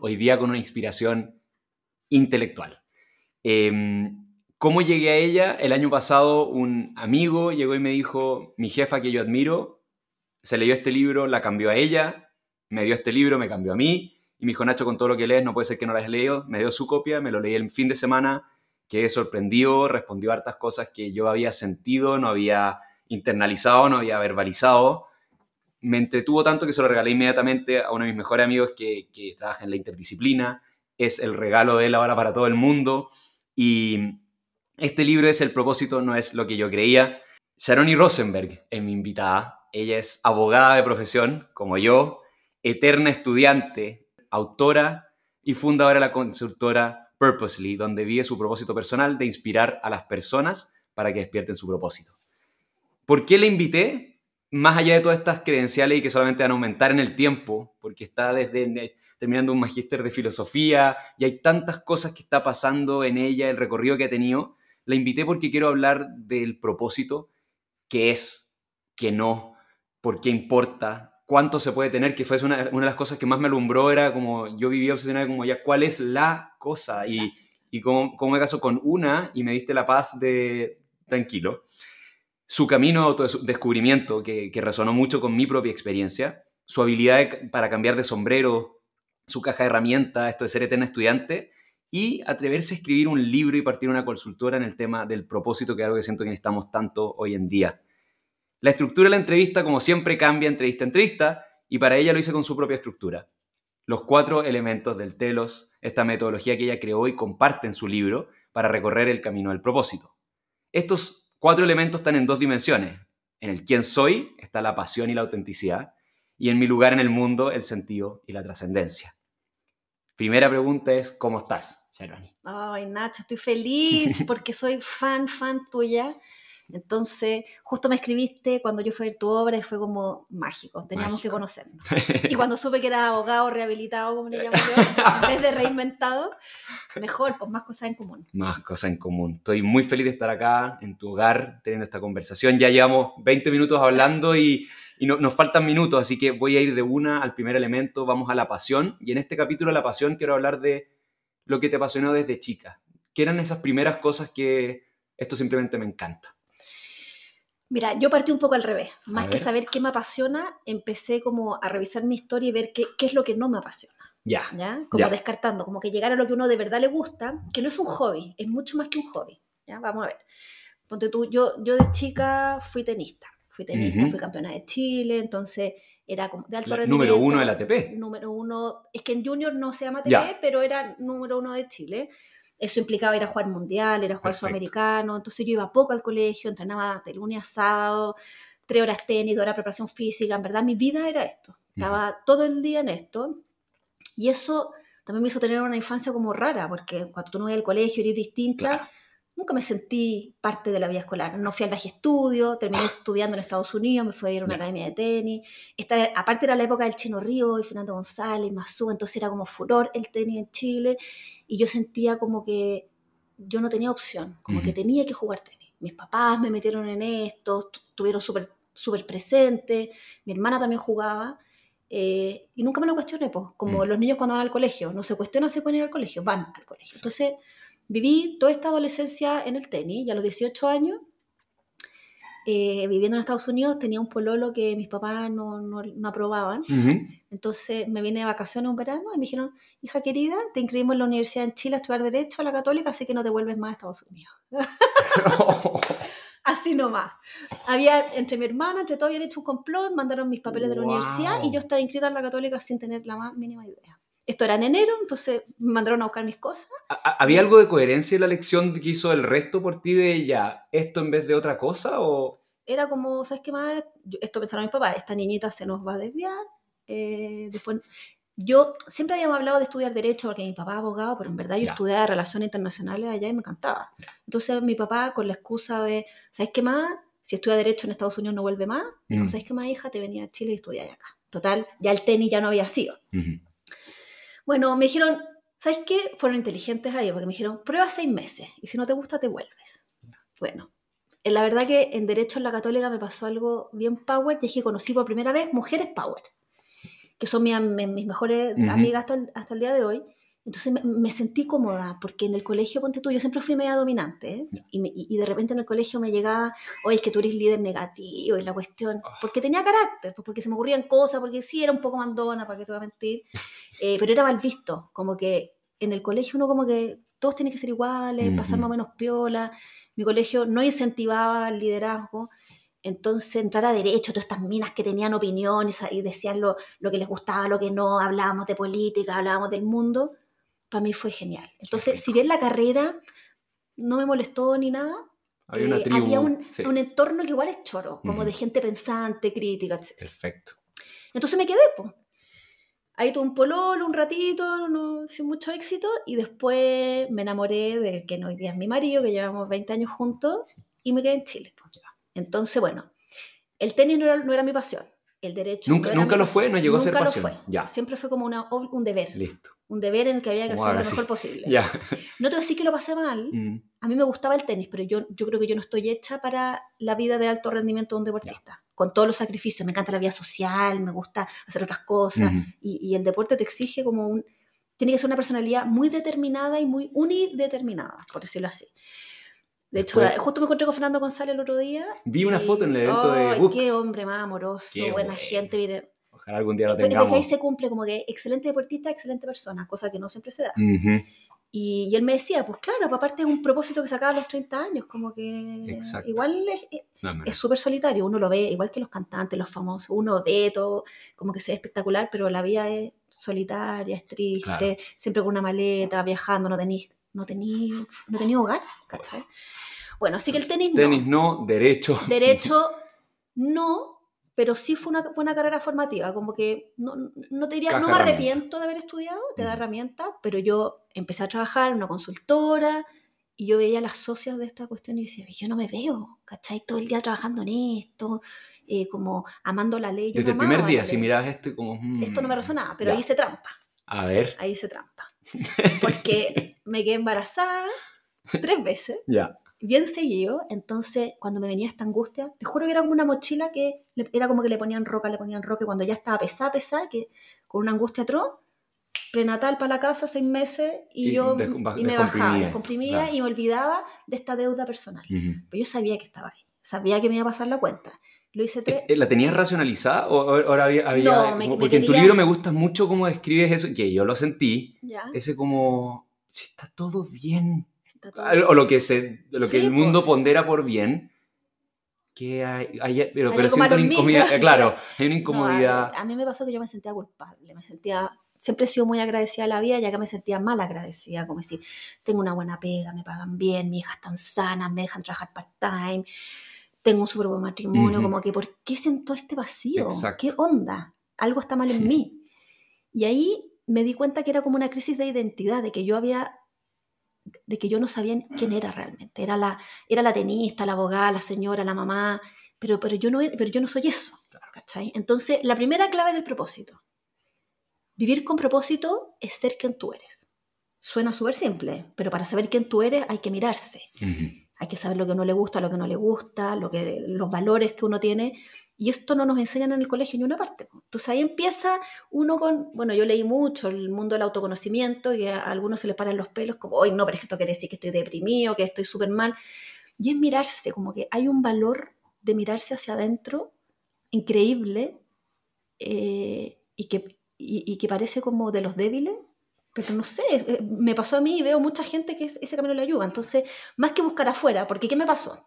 hoy día con una inspiración intelectual. Em, ¿Cómo llegué a ella? El año pasado un amigo llegó y me dijo, mi jefa que yo admiro, se leyó este libro, la cambió a ella, me dio este libro, me cambió a mí, y me dijo, Nacho, con todo lo que lees, no puede ser que no lo hayas leído, me dio su copia, me lo leí el fin de semana, quedé sorprendido, respondió a hartas cosas que yo había sentido, no había internalizado, no había verbalizado. Me entretuvo tanto que se lo regalé inmediatamente a uno de mis mejores amigos que, trabaja en la interdisciplina. Es el regalo de él ahora para todo el mundo. Y este libro es El propósito, no es lo que yo creía. Sharoni Rosenberg es mi invitada. Ella es abogada de profesión, como yo, eterna estudiante, autora y fundadora de la consultora Purposely, donde vive su propósito personal de inspirar a las personas para que despierten su propósito. ¿Por qué la invité? Más allá de todas estas credenciales y que solamente van a aumentar en el tiempo, porque está desde terminando un magíster de filosofía y hay tantas cosas que está pasando en ella, el recorrido que ha tenido, la invité porque quiero hablar del propósito, qué es, qué no, por qué importa, cuánto se puede tener, que fue una, una, de las cosas que más me alumbró, era como yo vivía obsesionada como ya, ¿cuál es la cosa? Y, y cómo, cómo, me caso con una y me diste la paz de tranquilo. Su camino de autodescubrimiento, que, que resonó mucho con mi propia experiencia, su habilidad para cambiar de sombrero, su caja de herramientas, esto de ser eterna estudiante, y atreverse a escribir un libro y partir una consultora en el tema del propósito, que es algo que siento que necesitamos tanto hoy en día. La estructura de la entrevista, como siempre, cambia entrevista a entrevista, y para ella lo hice con su propia estructura. Los cuatro elementos del telos, esta metodología que ella creó y comparte en su libro para recorrer el camino del propósito. Estos cuatro elementos están en dos dimensiones. En el quién soy está la pasión y la autenticidad, y en mi lugar en el mundo el sentido y la trascendencia. Primera pregunta es, ¿cómo estás, Sharoni? Ay, Nacho, estoy feliz porque soy fan, fan tuya. Entonces, justo me escribiste cuando yo fui a ver tu obra y fue como mágico, teníamos mágico. que conocernos. Y cuando supe que era abogado rehabilitado, como le llamo yo, en vez de reinventado, mejor, pues más cosas en común. Más cosas en común. Estoy muy feliz de estar acá, en tu hogar, teniendo esta conversación. Ya llevamos 20 minutos hablando y, y no, nos faltan minutos, así que voy a ir de una al primer elemento, vamos a la pasión. Y en este capítulo de la pasión quiero hablar de lo que te apasionó desde chica. ¿Qué eran esas primeras cosas que esto simplemente me encanta? Mira, yo partí un poco al revés. Más que saber qué me apasiona, empecé como a revisar mi historia y ver qué, qué es lo que no me apasiona. Ya. ¿Ya? Como ya. descartando, como que llegar a lo que uno de verdad le gusta, que no es un hobby, es mucho más que un hobby. ¿Ya? Vamos a ver. Ponte tú, yo, yo de chica fui tenista. Fui tenista, uh -huh. fui campeona de Chile, entonces era como de alto la, rendimiento. Número uno de la ATP. Número uno, es que en Junior no se llama ATP, pero era número uno de Chile eso implicaba ir a jugar mundial, ir a jugar sudamericano, entonces yo iba poco al colegio, entrenaba de lunes a sábado, tres horas tenis, dos horas preparación física, en verdad mi vida era esto, estaba uh -huh. todo el día en esto, y eso también me hizo tener una infancia como rara, porque cuando tú no vas al colegio eres distinta, claro. Nunca me sentí parte de la vida escolar, no fui al baje estudio, terminé estudiando en Estados Unidos, me fui a ir a una academia de tenis, Esta, aparte era la época del Chino Río y Fernando González, Mazú, entonces era como furor el tenis en Chile, y yo sentía como que yo no tenía opción, como uh -huh. que tenía que jugar tenis. Mis papás me metieron en esto, estuvieron súper super presentes, mi hermana también jugaba, eh, y nunca me lo cuestioné, pues, como uh -huh. los niños cuando van al colegio, no se cuestionan si pueden ir al colegio, van al colegio. Entonces, viví toda esta adolescencia en el tenis, y a los 18 años, eh, viviendo en Estados Unidos, tenía un pololo que mis papás no, no, no aprobaban. Uh -huh. Entonces me vine de vacaciones un verano y me dijeron, hija querida, te inscribimos en la universidad en Chile a estudiar Derecho a la Católica, así que no te vuelves más a Estados Unidos. así nomás. Había, entre mi hermana, entre todos habían hecho un complot, mandaron mis papeles wow. de la universidad y yo estaba inscrita en la Católica sin tener la más mínima idea. Esto era en enero, entonces me mandaron a buscar mis cosas. ¿Había algo de coherencia en la elección que hizo el resto por ti de ella? ¿Esto en vez de otra cosa? O... Era como, ¿sabes qué más? Esto pensaron mis papás, esta niñita se nos va a desviar. Eh, después, yo siempre habíamos hablado de estudiar Derecho porque mi papá es abogado, pero en verdad yo yeah. estudiaba Relaciones Internacionales allá y me encantaba. Yeah. Entonces mi papá, con la excusa de, ¿sabes qué más? Si estudia Derecho en Estados Unidos no vuelve más. Mm. ¿Sabes qué más, hija? Te venía a Chile y estudiar acá. Total, ya el tenis ya no había sido. -huh. Bueno, me dijeron, ¿sabes qué? Fueron inteligentes ahí, porque me dijeron, prueba seis meses, y si no te gusta, te vuelves. Bueno, la verdad que en Derecho en la Católica me pasó algo bien power, y es que conocí por primera vez mujeres power. que son mis, mis mejores amigas hasta hasta el día de hoy, entonces me, sentí cómoda, porque en el colegio, ponte tú, yo siempre fui media dominante, ¿eh? y, de repente en el colegio me llegaba, oye, es que tú eres líder negativo, y la cuestión, ah. porque tenía carácter, pues porque se me ocurrían cosas, porque sí era un poco mandona, para que te voy a mentir, eh, pero era mal visto, como que en el colegio uno como que todos tienen que ser iguales, pasar más o menos piola, mi colegio no incentivaba el liderazgo, entonces entrar a derecho, todas estas minas que tenían opiniones y decían lo, lo que les gustaba, lo que no, hablábamos de política, hablábamos del mundo, para mí fue genial. Entonces, si bien la carrera no me molestó ni nada, había, eh, un, entorno que igual es choro, como de gente pensante, crítica, etc. Perfecto. Entonces me quedé, pues. Ahí tuve un pololo un ratito, no, sin mucho éxito, y después me enamoré del que hoy día es mi marido, que llevamos 20 años juntos, y me quedé en Chile. Entonces, bueno, el tenis no era mi pasión el derecho. Nunca, nunca lo fue, no llegó a ser pasión. Lo fue. Ya. Siempre fue como una, un deber. Listo. Un deber en el que había que hacer lo mejor posible. Ya. No te voy a decir que lo pasé mal. Mm. A mí me gustaba el tenis, pero yo, yo creo que yo no estoy hecha para la vida de alto rendimiento de un deportista. Con todos los sacrificios. Me encanta la vida social, me gusta hacer otras cosas. y, y, el deporte te exige como un. Tiene que ser una personalidad muy determinada y muy unideterminada, por decirlo así. De hecho, justo me encontré con Fernando González el otro día. Vi una foto en el evento de Book. Qué hombre más amoroso, buena gente, mire. Ojalá algún día lo tengamos. Porque ahí se cumple como que excelente deportista, excelente persona, cosa que no siempre se da. y, él me decía, pues claro, aparte es un propósito que sacaba a los 30 años, como que igual es súper solitario, uno lo ve, igual que los cantantes, los famosos, uno ve todo, como que se ve espectacular, pero la vida es solitaria, es triste, siempre con una maleta, viajando, no tenéis no tenía, no tenía hogar, ¿cachai? Bueno, así que el tenis, tenis no. derecho. Derecho no, pero sí fue una buena carrera formativa, como que no, no te diría, no me arrepiento de haber estudiado, te da herramientas, pero yo empecé a trabajar en una consultora y yo veía las socias de esta cuestión y decía, yo no me veo, ¿cachai? Todo el día trabajando en esto, eh, como amando la ley. Desde el primer día, si mirabas esto como... esto no me mm, resonaba, pero ahí hice trampa. A ver. Ahí hice trampa. Porque me quedé embarazada tres veces. Ya. Bien seguido. Entonces, cuando me venía esta angustia, te juro que era como una mochila que era como que le ponían roca, le ponían roca. Y cuando ya estaba pesada, pesada, que con una angustia atroz, prenatal para la casa, seis meses, y, yo y me bajaba, descomprimía y me olvidaba de esta deuda personal. Pero yo sabía que estaba ahí, sabía que me iba a pasar la cuenta. Lo hice tres... ¿La tenías racionalizada o ahora había, no, me, porque en tu libro me gusta mucho cómo describes eso, que yo lo sentí, ese como, si está todo bien, o lo que, se, lo que el mundo pondera por bien, que hay, pero, pero siento una incomodidad, claro, hay una incomodidad. a, mí me pasó que yo me sentía culpable, me sentía, siempre he sido muy agradecida a la vida, ya que me sentía mal agradecida, como decir, tengo una buena pega, me pagan bien, mis hijas están sanas, me dejan trabajar part-time, tengo un súper buen matrimonio, como que, ¿por qué siento este vacío? ¿Qué onda? Algo está mal en mí. Y ahí me di cuenta que era como una crisis de identidad, de que yo había, de que yo no sabía quién era realmente. Era la, era la tenista, la abogada, la señora, la mamá, pero, pero, yo, no, pero yo no soy eso. ¿cachai? Entonces, la primera clave del propósito. Vivir con propósito es ser quien tú eres. Suena súper simple, pero para saber quién tú eres hay que mirarse hay que saber lo que uno le gusta, lo que no le gusta, lo que, los valores que uno tiene. Y esto no nos enseñan en el colegio ni una parte. Entonces ahí empieza uno con, bueno, yo leí mucho el mundo del autoconocimiento y a algunos se les paran los pelos como, hoy no, pero esto quiere decir que estoy deprimido, que estoy súper mal. Y es mirarse, como que hay un valor de mirarse hacia adentro increíble eh, y, que, y que parece como de los débiles, pero no sé, eh, me pasó a mí y veo mucha gente que ese camino le ayuda. Entonces, más que buscar afuera, porque ¿qué me pasó?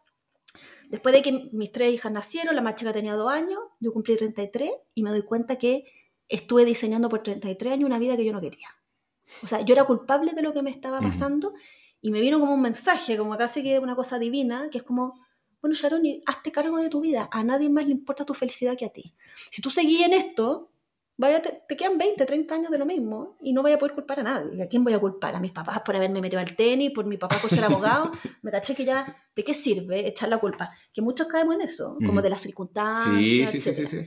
Después de que mis tres hijas nacieron, la más chica tenía dos años, yo cumplí 33 y me doy cuenta que estuve diseñando por 33 años una vida que yo no quería. O sea, yo era culpable de lo que me estaba pasando y me vino como un mensaje, como casi que una cosa divina, que es como, bueno, Sharon, hazte cargo de tu vida, a nadie más le importa tu felicidad que a ti. Si tú seguís en esto, vaya, te, quedan 20, 30 años de lo mismo y no vaya a poder culpar a nadie. ¿A quién voy a culpar? ¿A mis papás por haberme metido al tenis? ¿Por mi papá por ser abogado? Me caché que ya, ¿de qué sirve echar la culpa? Que muchos caemos en eso, como de las circunstancias, sí, sí, sí,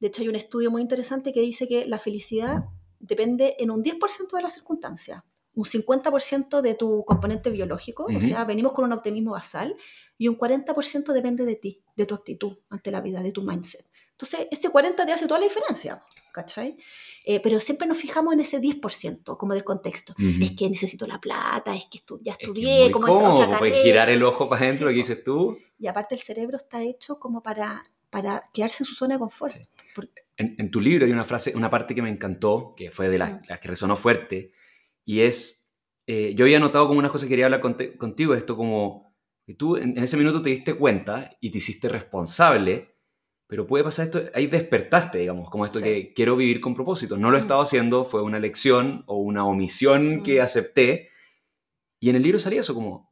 De hecho, hay un estudio muy interesante que dice que la felicidad depende en un 10% de las circunstancias, un 50% de tu componente biológico, o sea, venimos con un optimismo basal, y un 40% depende de ti, de tu actitud ante la vida, de tu mindset Entonces, ese 40 te hace toda la diferencia, ¿cachai? Eh, pero siempre nos fijamos en ese 10%, como del contexto. Es que necesito la plata, es que ya estudié, es como cómodo, puedes girar el ojo para adentro, que dices tú. Y aparte el cerebro está hecho como para, para quedarse en su zona de confort. En, tu libro hay una frase, una parte que me encantó, que fue de las, que resonó fuerte, y es, eh, yo había notado como unas cosas que quería hablar contigo, esto como, que tú en, ese minuto te diste cuenta y te hiciste responsable, pero puede pasar esto, ahí despertaste, digamos, como esto que quiero vivir con propósito. No lo he mm. estado haciendo, fue una elección o una omisión que mm. acepté, y en el libro salía eso como,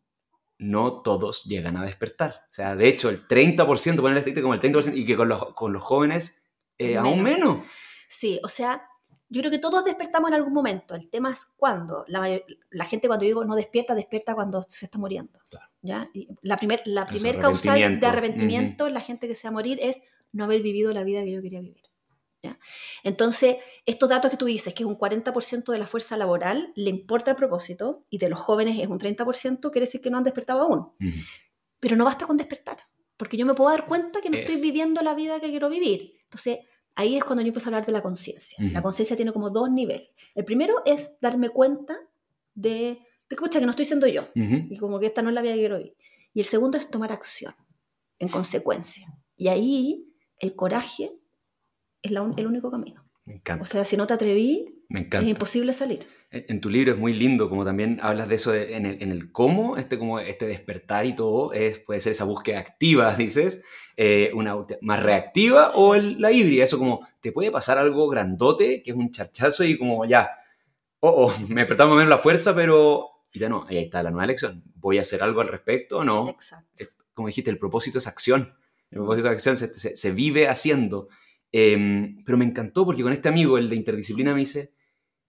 no todos llegan a despertar. O sea, de hecho, el 30%, poner el como el 30%, y que con los, con los jóvenes eh, aún menos. Sí, o sea, yo creo que todos despertamos en algún momento. El tema es cuándo. La, la gente cuando digo no despierta, despierta cuando se está muriendo. ¿ya? la primer, la primer causa de arrepentimiento en la gente que se va a morir es no haber vivido la vida que yo quería vivir. ¿ya? Entonces, estos datos que tú dices, que es un 40% de la fuerza laboral, le importa el propósito, y de los jóvenes es un 30%, quiere decir que no han despertado aún. Pero no basta con despertar, porque yo me puedo dar cuenta que no estoy viviendo la vida que quiero vivir. Entonces, ahí es cuando yo empiezo a hablar de la conciencia. La conciencia tiene como dos niveles. El primero es darme cuenta de, de que, no estoy siendo yo, y como que esta no es la vida que quiero vivir. Y el segundo es tomar acción, en consecuencia. Y ahí el coraje es el único camino. Me encanta. O sea, si no te atreví, es imposible salir. En, tu libro es muy lindo, como también hablas de eso en, el, cómo, este, como este despertar y todo, es, puede ser esa búsqueda activa, dices, eh, una más reactiva o la híbrida, eso como, te puede pasar algo grandote, que es un charchazo y como ya, oh, oh me despertamos menos la fuerza, pero ya no, ahí está la nueva elección, voy a hacer algo al respecto o no. Exacto. Como dijiste, el propósito es acción, el propósito de acción se, se vive haciendo. Em, pero me encantó porque con este amigo, el de interdisciplina, me dice,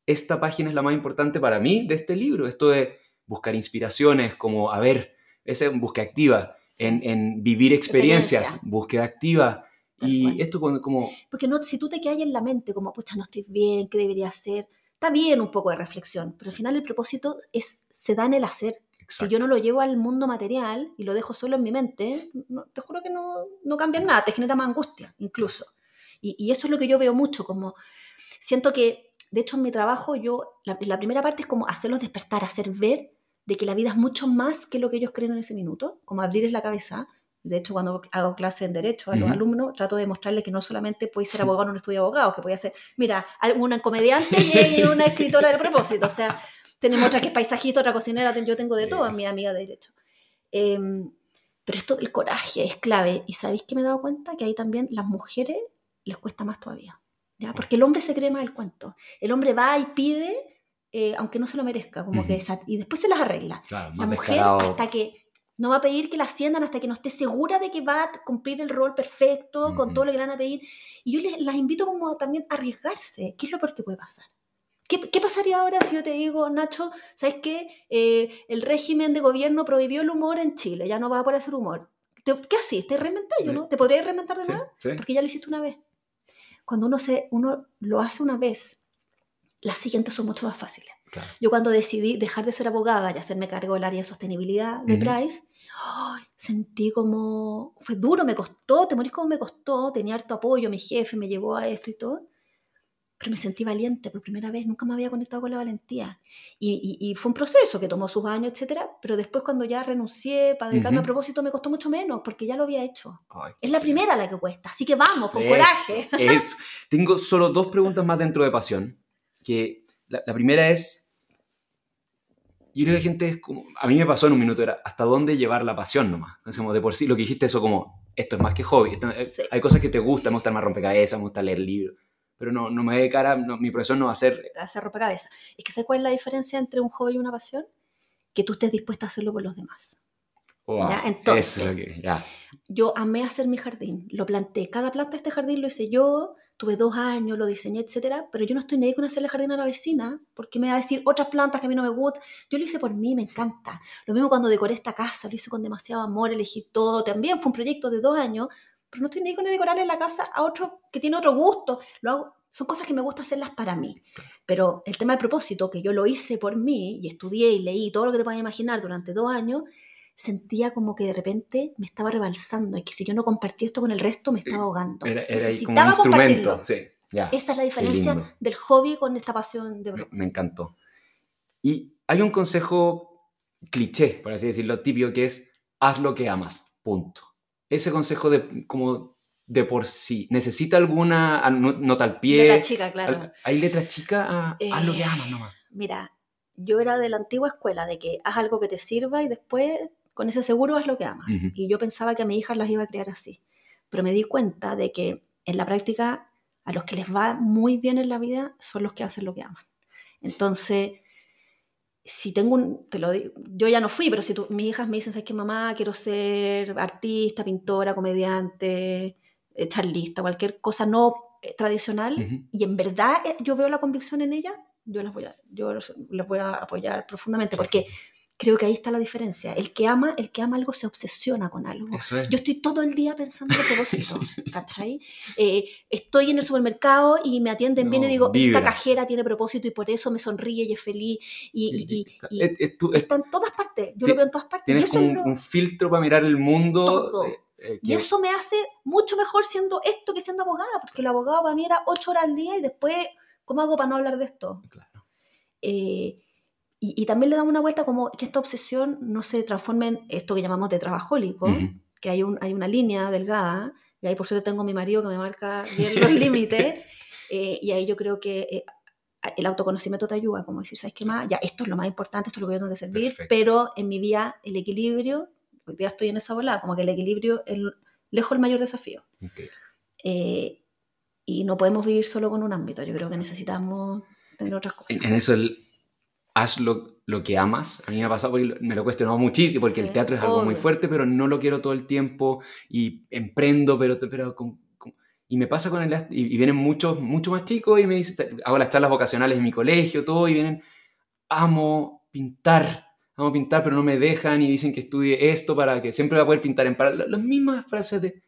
esta página es la más importante para mí de este libro, esto de buscar inspiraciones, como, a ver, esa búsqueda activa, en, vivir experiencias, búsqueda activa. y esto como... Porque no, si tú te quedas en la mente como, pucha, no estoy bien, ¿qué debería hacer? Está bien un poco de reflexión, pero al final el propósito es, se da en el hacer. Si yo no lo llevo al mundo material y lo dejo solo en mi mente, te juro que no, no cambia nada, te genera más angustia incluso. Y, eso es lo que yo veo mucho, como siento que, de hecho, en mi trabajo, yo, la, primera parte es como hacerlos despertar, hacer ver de que la vida es mucho más que lo que ellos creen en ese minuto, como abrirles la cabeza. De hecho, cuando hago clase en Derecho a los alumnos, trato de mostrarles que no solamente puede ser abogado en un estudio de abogados, que puede ser, mira, una comediante y una escritora de propósito. O sea, tenemos otra que es paisajista, otra cocinera, yo tengo de todo mi amiga de Derecho. Em, pero esto del coraje es clave. ¿Y sabéis que me he dado cuenta? Que ahí también las mujeres les cuesta más todavía. ¿ya? Porque el hombre se cree más el cuento. El hombre va y pide, eh, aunque no se lo merezca, como que y después se las arregla. la mujer, hasta que no va a pedir que la asciendan hasta que no esté segura de que va a cumplir el rol perfecto con todo lo que le van a pedir. Y yo les, las invito como también a arriesgarse. ¿Qué es lo peor que puede pasar? ¿Qué, ¿Qué, pasaría ahora si yo te digo, Nacho, ¿sabes qué? Eh, el régimen de gobierno prohibió el humor en Chile, ya no va a poder hacer humor. ¿Qué así? ¿Te reinventas yo, no? ¿Te podrías reinventar de nuevo? Porque ya lo hiciste una vez cuando uno, se, uno lo hace una vez, las siguientes son mucho más fáciles. Yo cuando decidí dejar de ser abogada y hacerme cargo del área de sostenibilidad de Price, sentí como, fue duro, me costó, te morís como me costó, tenía harto apoyo, mi jefe me llevó a esto y todo, pero me sentí valiente por primera vez, nunca me había conectado con la valentía. Y, y, fue un proceso que tomó sus años, etcétera, pero después cuando ya renuncié para dedicarme a propósito me costó mucho menos, porque ya lo había hecho. es la primera la que cuesta, así que vamos, con coraje. Es, tengo solo dos preguntas más dentro de pasión, que la, primera es, yo creo que la gente es como, a mí me pasó en un minuto, era hasta dónde llevar la pasión nomás. Como de por sí, lo que dijiste eso como, esto es más que hobby, hay cosas que te gustan, me gusta más rompecabezas, me gusta leer libros pero no, no me de cara, mi profesor no va a hacer... Hacer rompecabezas. Es que ¿sabes cuál es la diferencia entre un hobby y una pasión? Que tú estés dispuesta a hacerlo por los demás. ¿Ya? Entonces, ya. yo amé hacer mi jardín, lo planté, cada planta de este jardín lo hice yo, tuve dos años, lo diseñé, etcétera, pero yo no estoy ni con hacerle jardín a la vecina, porque me va a decir otras plantas que a mí no me gustan. Yo lo hice por mí, me encanta. Lo mismo cuando decoré esta casa, lo hice con demasiado amor, elegí todo. También fue un proyecto de dos años, pero no estoy ni con decorarle la casa a otro que tiene otro gusto. Lo hago, son cosas que me gusta hacerlas para mí. Pero el tema del propósito, que yo lo hice por mí y estudié y leí todo lo que te puedas imaginar durante dos años, sentía como que de repente me estaba rebalsando y que si yo no compartía esto con el resto me estaba ahogando. Era, era como un instrumento, sí. Ya, Esa es la diferencia del hobby con esta pasión de me, me encantó. Y hay un consejo cliché, por así decirlo, típico, que es haz lo que amas, punto. Ese consejo de como de por sí, ¿necesita alguna nota al pie? Letra chica, claro. ¿Hay letra chica? haz lo que amas nomás. Mira, yo era de la antigua escuela, de que haz algo que te sirva y después con ese seguro haz lo que amas. Y yo pensaba que a mis hijas las iba a criar así. Pero me di cuenta de que en la práctica a los que les va muy bien en la vida son los que hacen lo que aman. Entonces, si tengo un, te lo digo, yo ya no fui, pero si mis hijas me dicen, ¿sabes qué mamá? Quiero ser artista, pintora, comediante, eh, charlista, cualquier cosa no eh, tradicional, y en verdad eh, yo veo la convicción en ella, yo las voy a, yo les voy a apoyar profundamente, porque creo que ahí está la diferencia. El que ama, el que ama algo se obsesiona con algo. Yo estoy todo el día pensando en propósito, ¿cachai? Eh, estoy en el supermercado y me atienden bien y digo, esta cajera tiene propósito y por eso me sonríe y es feliz. Y, está en todas partes. Yo lo veo en todas partes. Tienes como un, filtro para mirar el mundo. Eh, eh, y eso me hace mucho mejor siendo esto que siendo abogada, porque el abogado para mí era ocho horas al día y después, ¿cómo hago para no hablar de esto? Claro. Y, también le damos una vuelta como que esta obsesión no se transforme en esto que llamamos de trabajólico, que hay, un, hay una línea delgada, y ahí por suerte tengo a mi marido que me marca bien los límites, eh, y ahí yo creo que eh, el autoconocimiento te ayuda, como decir, ¿sabes qué más? Ya, esto es lo más importante, esto es lo que yo tengo que servir, pero en mi día el equilibrio, hoy día estoy en esa bola, como que el equilibrio es lejos el mayor desafío. Eh, y no podemos vivir solo con un ámbito, yo creo que necesitamos tener otras cosas. En, en eso el, haz lo, lo, que amas. A mí me ha pasado porque me lo cuestionado muchísimo, porque el teatro es algo muy fuerte, pero no lo quiero todo el tiempo y emprendo, pero, pero y me pasa con el y, vienen muchos mucho más chicos y me dicen, hago las charlas vocacionales en mi colegio, todo, y vienen, amo pintar, amo pintar, pero no me dejan y dicen que estudie esto para que siempre voy a poder pintar en para las mismas frases de...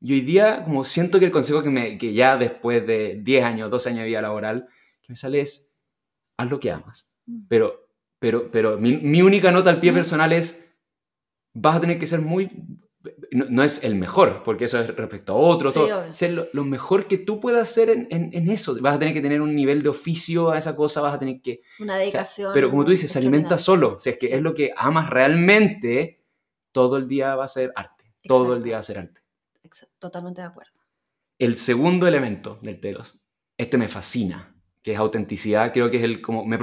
Y hoy día, como siento que el consejo que, me, que ya después de 10 años, 12 años de vida laboral, que me sale es, haz lo que amas. Pero, pero, pero mi, única nota al pie mm. personal es, vas a tener que ser muy... No, es el mejor, porque eso es respecto a otro, ser lo, mejor que tú puedas hacer en, en, eso. Vas a tener que tener un nivel de oficio a esa cosa, vas a tener que... Una dedicación. pero como tú dices, se alimenta solo. O sea, es que es lo que amas realmente, todo el día va a ser arte. Todo el día va a ser arte. Totalmente de acuerdo. El segundo elemento del telos, este me fascina que es autenticidad, creo que es el como me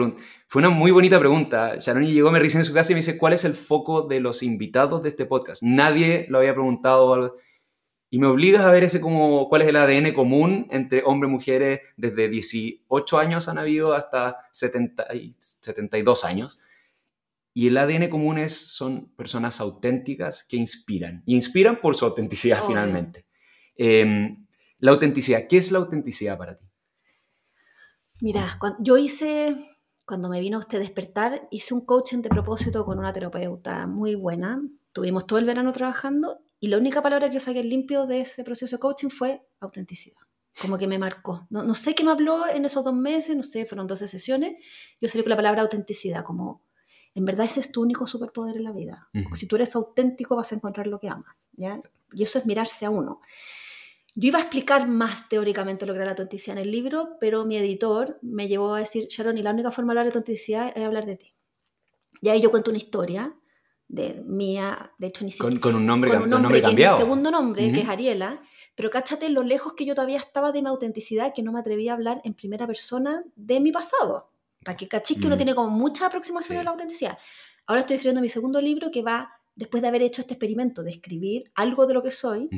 fue una muy bonita pregunta. Sharon llegó, me risa en su casa y me dice, "¿Cuál es el foco de los invitados de este podcast?" Nadie lo había preguntado y me obligas a ver ese como cuál es el ADN común entre hombres y mujeres desde 18 años han habido hasta 70 72 años. Y el ADN común es, son personas auténticas que inspiran. Y inspiran por su autenticidad finalmente. Em, la autenticidad, ¿qué es la autenticidad para ti? Mira, yo hice, cuando me vino este despertar, hice un coaching de propósito con una terapeuta muy buena. Tuvimos todo el verano trabajando y la única palabra que yo saqué limpio de ese proceso de coaching fue autenticidad. Como que me marcó. No, no sé qué me habló en esos dos meses, no sé, fueron 12 sesiones. Yo salí con la palabra autenticidad, como en verdad ese es tu único superpoder en la vida. Si tú eres auténtico vas a encontrar lo que amas. ¿ya? Y eso es mirarse a uno. Yo iba a explicar más teóricamente lo que era la autenticidad en el libro, pero mi editor me llevó a decir, Sharon, y la única forma de hablar de autenticidad es hablar de ti. Y ahí yo cuento una historia de mía, de hecho ni siquiera... Con, un nombre, con un nombre, cambiado. mi segundo nombre, que es Ariela, pero cáchate lo lejos que yo todavía estaba de mi autenticidad, que no me atrevía a hablar en primera persona de mi pasado. Para que cachis que uno tiene como mucha aproximación a la autenticidad. Ahora estoy escribiendo mi segundo libro que va, después de haber hecho este experimento de escribir algo de lo que soy,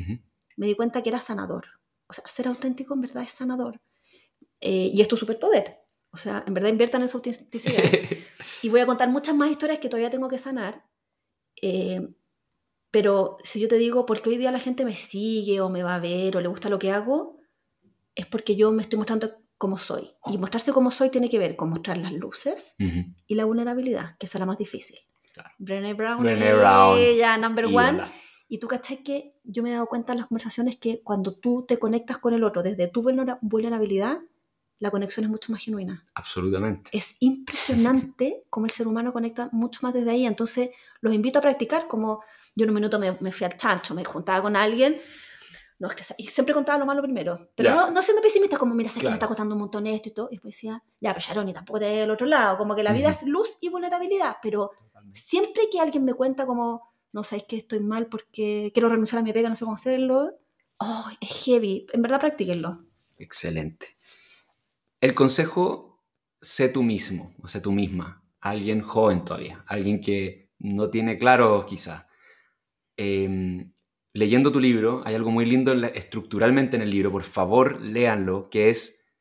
me di cuenta que era sanador. O sea, ser auténtico en verdad es sanador. Eh, y es tu superpoder. O sea, en verdad inviertan en esa autenticidad. y voy a contar muchas más historias que todavía tengo que sanar. Eh, pero si yo te digo, ¿por qué hoy día la gente me sigue o me va a ver o le gusta lo que hago? Es porque yo me estoy mostrando como soy. Y mostrarse como soy tiene que ver con mostrar las luces y la vulnerabilidad, que es la más difícil. Brené Brown, Brené Brown. ya number one. Y tú cachai que yo me he dado cuenta en las conversaciones que cuando tú te conectas con el otro desde tu vulnerabilidad, la conexión es mucho más genuina. Absolutamente. Es impresionante cómo el ser humano conecta mucho más desde ahí. Entonces, los invito a practicar, como yo en un minuto me, me fui al chancho, me juntaba con alguien no, es que y siempre contaba lo malo primero. Pero no, no, siendo pesimista, como, mira, sé que me está costando un montón esto y todo. Y después decía, ya, pero Sharon, y tampoco te del otro lado. Como que la vida es luz y vulnerabilidad. Pero siempre que alguien me cuenta como, no sabéis que estoy mal porque quiero renunciar a mi pega, no sé cómo hacerlo. Oh, es heavy. En verdad, practíquenlo. Excelente. El consejo, sé tú mismo, o sé tú misma. Alguien joven todavía, alguien que no tiene claro quizá. Eh, leyendo tu libro, hay algo muy lindo estructuralmente en el libro, por favor, léanlo, que es,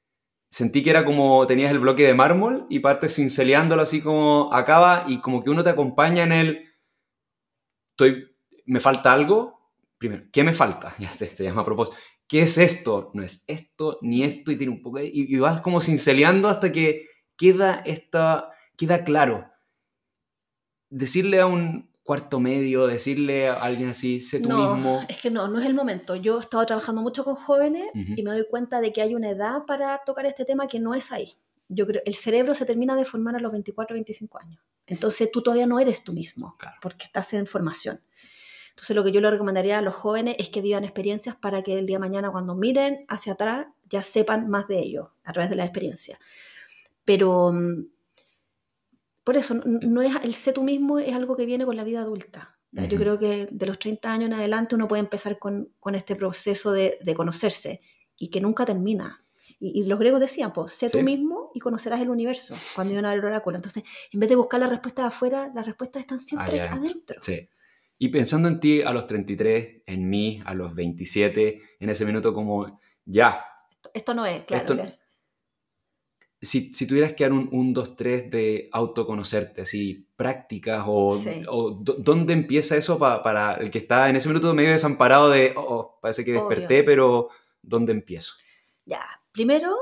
sentí que era como tenías el bloque de mármol y partes cinceleándolo así como acaba y como que uno te acompaña en el, estoy, me falta algo, primero, ¿qué me falta? Ya sé, se llama a propósito. ¿Qué es esto? No es esto ni esto y tiene un poco y, vas como cinceleando hasta que queda esta, queda claro. Decirle a un, cuarto medio, decirle a alguien así, sé tú no, mismo? Es que no, no es el momento. Yo he estado trabajando mucho con jóvenes y me doy cuenta de que hay una edad para tocar este tema que no es ahí. Yo creo, el cerebro se termina de formar a los 24 25 años. Entonces tú todavía no eres tú mismo, porque estás en formación. Entonces lo que yo le recomendaría a los jóvenes es que vivan experiencias para que el día de mañana cuando miren hacia atrás ya sepan más de ello a través de la experiencia. Pero mm, por eso, no es, el sé tú mismo es algo que viene con la vida adulta. Yo creo que de los 30 años en adelante uno puede empezar con, con este proceso de, de, conocerse y que nunca termina. Y, los griegos decían, pues, sé tú mismo y conocerás el universo cuando iban a ver el oráculo. Entonces, en vez de buscar la respuesta afuera, las respuestas están siempre adentro. Sí. Y pensando en ti a los 33, en mí a los 27, en ese minuto como, ya. Esto, no es, claro si, si, tuvieras que dar un 1, 2, 3 de autoconocerte, así, prácticas o, o dónde empieza eso para el que está en ese minuto medio desamparado de, oh, oh parece que desperté, pero ¿dónde empiezo? Ya, primero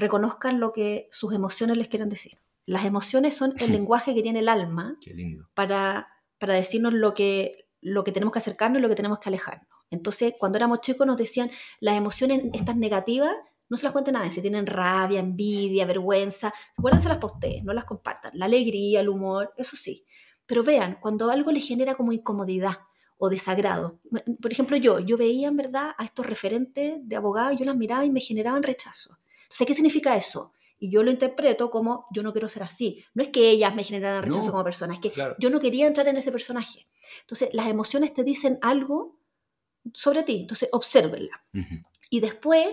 reconozcan lo que sus emociones les quieren decir. Las emociones son el lenguaje que tiene el alma Para, para decirnos lo que, lo que tenemos que acercarnos y lo que tenemos que alejarnos. Entonces, cuando éramos chicos nos decían, las emociones estas negativas no se las cuenten a nadie. Si tienen rabia, envidia, vergüenza, guárdenselas para ustedes, no las compartan. La alegría, el humor, eso sí. Pero vean, cuando algo les genera como incomodidad o desagrado. Por ejemplo, yo, yo veía en verdad a estos referentes de abogados, yo las miraba y me generaban rechazo. Entonces, ¿qué significa eso? Y yo lo interpreto como yo no quiero ser así. No es que ellas me generaran rechazo como persona, es que yo no quería entrar en ese personaje. Entonces, las emociones te dicen algo sobre ti, entonces obsérvenla. Y después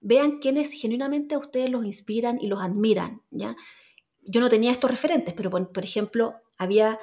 vean quiénes genuinamente a ustedes los inspiran y los admiran, ¿ya? Yo no tenía estos referentes, pero por, ejemplo, había,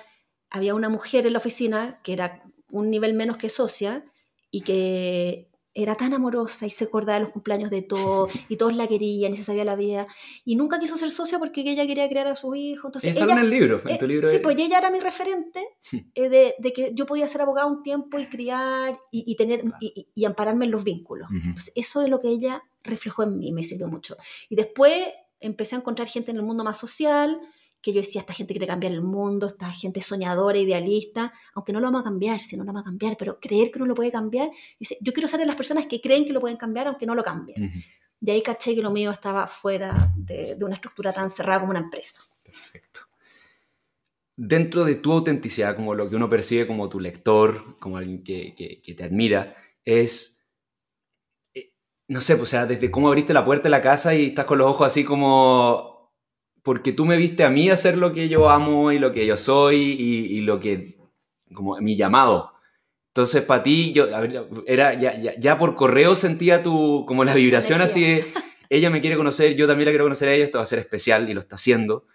había una mujer en la oficina que era un nivel menos que socia y que era tan amorosa y se acordaba de los cumpleaños de todos y todos la querían y se sabía la vida y nunca quiso ser socia porque ella quería criar a su hijo. Entonces, ella, en el libro, en tu libro. sí, pues ella era mi referente eh, de, de, que yo podía ser abogada un tiempo y criar y, tener y, y, ampararme en los vínculos. Entonces, eso es lo que ella reflejó en mí, me sirvió mucho. Y después empecé a encontrar gente en el mundo más social, que yo decía, esta gente quiere cambiar el mundo, esta gente soñadora, idealista, aunque no lo vamos a cambiar, si no lo vamos a cambiar, pero creer que uno lo puede cambiar, dice, yo quiero ser de las personas que creen que lo pueden cambiar aunque no lo cambien. De ahí caché que lo mío estaba fuera de, una estructura tan cerrada como una empresa. Perfecto. Dentro de tu autenticidad, como lo que uno percibe como tu lector, como alguien que, que te admira, es no sé, pues, o sea, desde cómo abriste la puerta de la casa y estás con los ojos así como, porque tú me viste a mí hacer lo que yo amo y lo que yo soy y, lo que, como mi llamado. Entonces, para ti, yo, era, ya, ya, ya, por correo sentía tu, como la vibración así de, ella me quiere conocer, yo también la quiero conocer a ella, esto va a ser especial y lo está haciendo.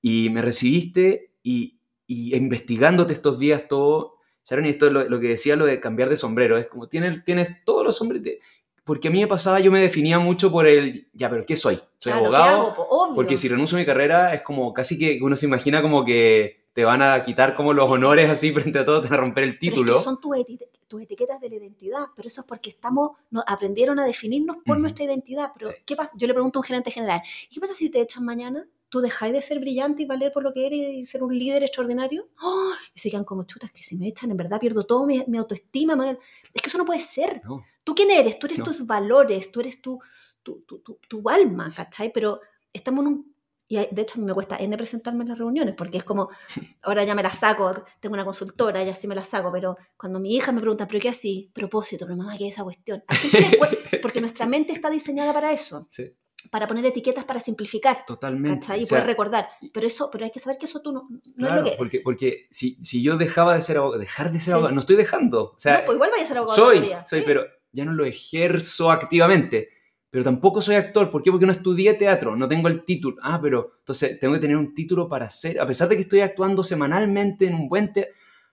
Y me recibiste y, y investigándote estos días todo, Sharon, y esto es lo, que decía, lo de cambiar de sombrero, es como tienes, tienes todos los sombreros, porque a mí me pasaba, yo me definía mucho por el, ya, pero ¿qué soy? ¿Soy abogado? Porque si renuncio a mi carrera es como casi que uno se imagina como que te van a quitar como los honores así frente a todo, te van a romper el título. son tus, etiquetas de la identidad, pero eso es porque estamos, nos aprendieron a definirnos por nuestra identidad. Pero, ¿qué pasa? Yo le pregunto a un gerente general, ¿qué pasa si te echan mañana? ¿Tú dejáis de ser brillante y valer por lo que eres y ser un líder extraordinario? Y se quedan como chutas, que si me echan, en verdad pierdo todo mi, autoestima. Es que eso no puede ser. ¿Tú quién eres? Tú eres tus valores, tú eres tu, tu, tu, tu, alma, ¿cachai? Pero estamos en un y de hecho me cuesta N presentarme en las reuniones, porque es como, ahora ya me la saco, tengo una consultora, ya sí me la saco, pero cuando mi hija me pregunta, ¿pero qué así? Propósito, pero mamá, ¿qué es esa cuestión? porque nuestra mente está diseñada para eso. Para poner etiquetas para simplificar. Totalmente. Y poder recordar. Pero eso, pero hay que saber que eso tú no, no es lo que eres. Porque, porque si, si, yo dejaba de ser abogado, dejar de ser abogado, no estoy dejando. O sea, no, pues igual vaya a ser abogado. Soy, soy, pero ya no lo ejerzo activamente pero tampoco soy actor. ¿Por qué? Porque no estudié teatro, no tengo el título. Ah, pero entonces tengo que tener un título para hacer, a pesar de que estoy actuando semanalmente en un buen teatro.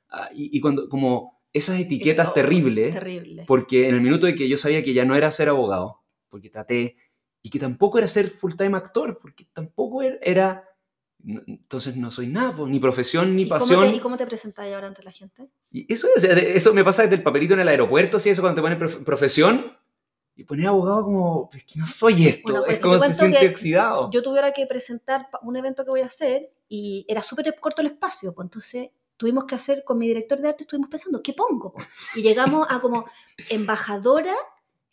Ah, y, cuando, como esas etiquetas terribles, terrible. porque en el minuto de que yo sabía que ya no era ser abogado, porque traté, y que tampoco era ser full-time actor, porque tampoco era, entonces no soy nada, ni profesión ni pasión. Cómo te, ¿Y cómo te presentas ahora ante la gente? Y eso, eso me pasa desde el papelito en el aeropuerto, ¿sí? eso cuando te ponen profesión, y poner abogado como, es que no soy esto, es como se siente oxidado. Yo tuviera que presentar un evento que voy a hacer y era súper corto el espacio, pues entonces tuvimos que hacer, con mi director de arte estuvimos pensando, ¿qué pongo? Y llegamos a como embajadora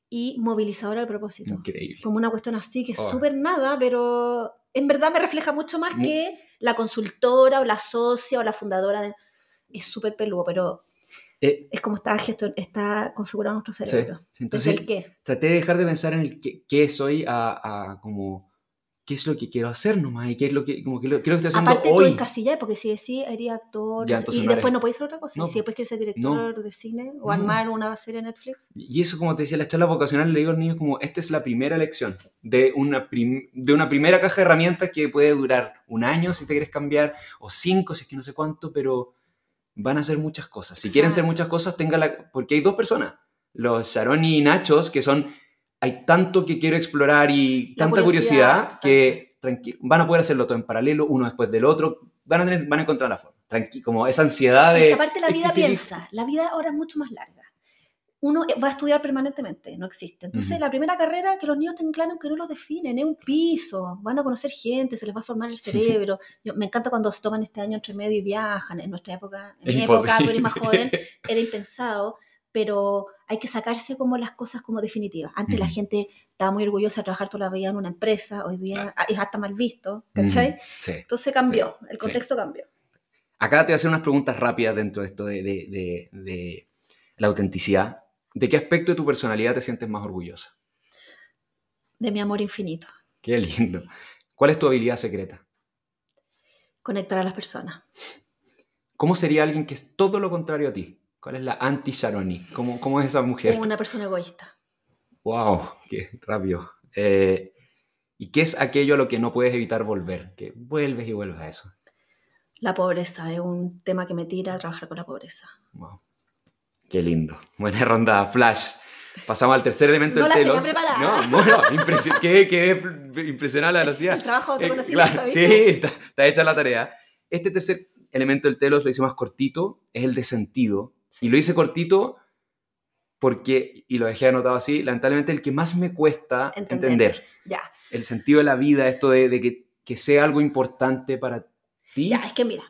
y movilizadora del propósito. Increíble. Como una cuestión así, que es oh. súper nada, pero en verdad me refleja mucho más que la consultora o la socia o la fundadora. De... Es súper peludo, pero eh, es como está, está configurado nuestro cerebro. entonces, el qué. traté de dejar de pensar en el qué, soy a, como qué es lo que quiero hacer nomás y qué es lo que, como que lo, que estoy haciendo Aparte hoy. tú encasillás, porque si decís, sería actor, y después no podéis hacer otra cosa. si después quieres ser director de cine o armar una serie de Netflix. Y eso, como te decía, la charla vocacional le digo a los niños como, esta es la primera lección de una, de una primera caja de herramientas que puede durar un año si te quieres cambiar, o cinco si es que no sé cuánto, pero van a hacer muchas cosas. Si quieren hacer muchas cosas, tenga la... Porque hay dos personas, los Sharon y Nachos, que son... Hay tanto que quiero explorar y tanta curiosidad, que van a poder hacerlo todo en paralelo, uno después del otro, van a, tener, van a encontrar la forma. Tranqui como esa ansiedad de... aparte la vida piensa, la vida ahora es mucho más larga uno va a estudiar permanentemente, no existe. Entonces, la primera carrera que los niños tengan claro que no los definen, es un piso, van a conocer gente, se les va a formar el cerebro. me encanta cuando se toman este año entre medio y viajan. En nuestra época, en mi época, tú eres más joven, era impensado, pero hay que sacarse como las cosas como definitivas. Antes la gente estaba muy orgullosa de trabajar toda la vida en una empresa, hoy día es hasta mal visto, ¿cachai? Entonces cambió, el contexto cambió. Acá te voy a hacer unas preguntas rápidas dentro de esto de, de, de la autenticidad ¿De qué aspecto de tu personalidad te sientes más orgullosa? De mi amor infinito. Qué lindo. ¿Cuál es tu habilidad secreta? Conectar a las personas. ¿Cómo sería alguien que es todo lo contrario a ti? ¿Cuál es la anti-Sharoni? ¿Cómo, ¿Cómo, es esa mujer? Una persona egoísta. ¡Wow! ¡Qué rápido! Eh, ¿Y qué es aquello a lo que no puedes evitar volver? Que vuelves y vuelves a eso. La pobreza es un tema que me tira a trabajar con la pobreza. ¡Wow! Qué lindo. Buena ronda, Flash. Pasamos al tercer elemento del telos. No, bueno, qué, qué impresionante la velocidad. El trabajo de conocimiento. sí, está, hecha la tarea. Este tercer elemento del telos lo hice más cortito, es el de sentido. Y lo hice cortito porque, y lo dejé anotado así, lamentablemente el que más me cuesta entender. Ya. El sentido de la vida, esto de, que, que, sea algo importante para ti. Ya, es que mira,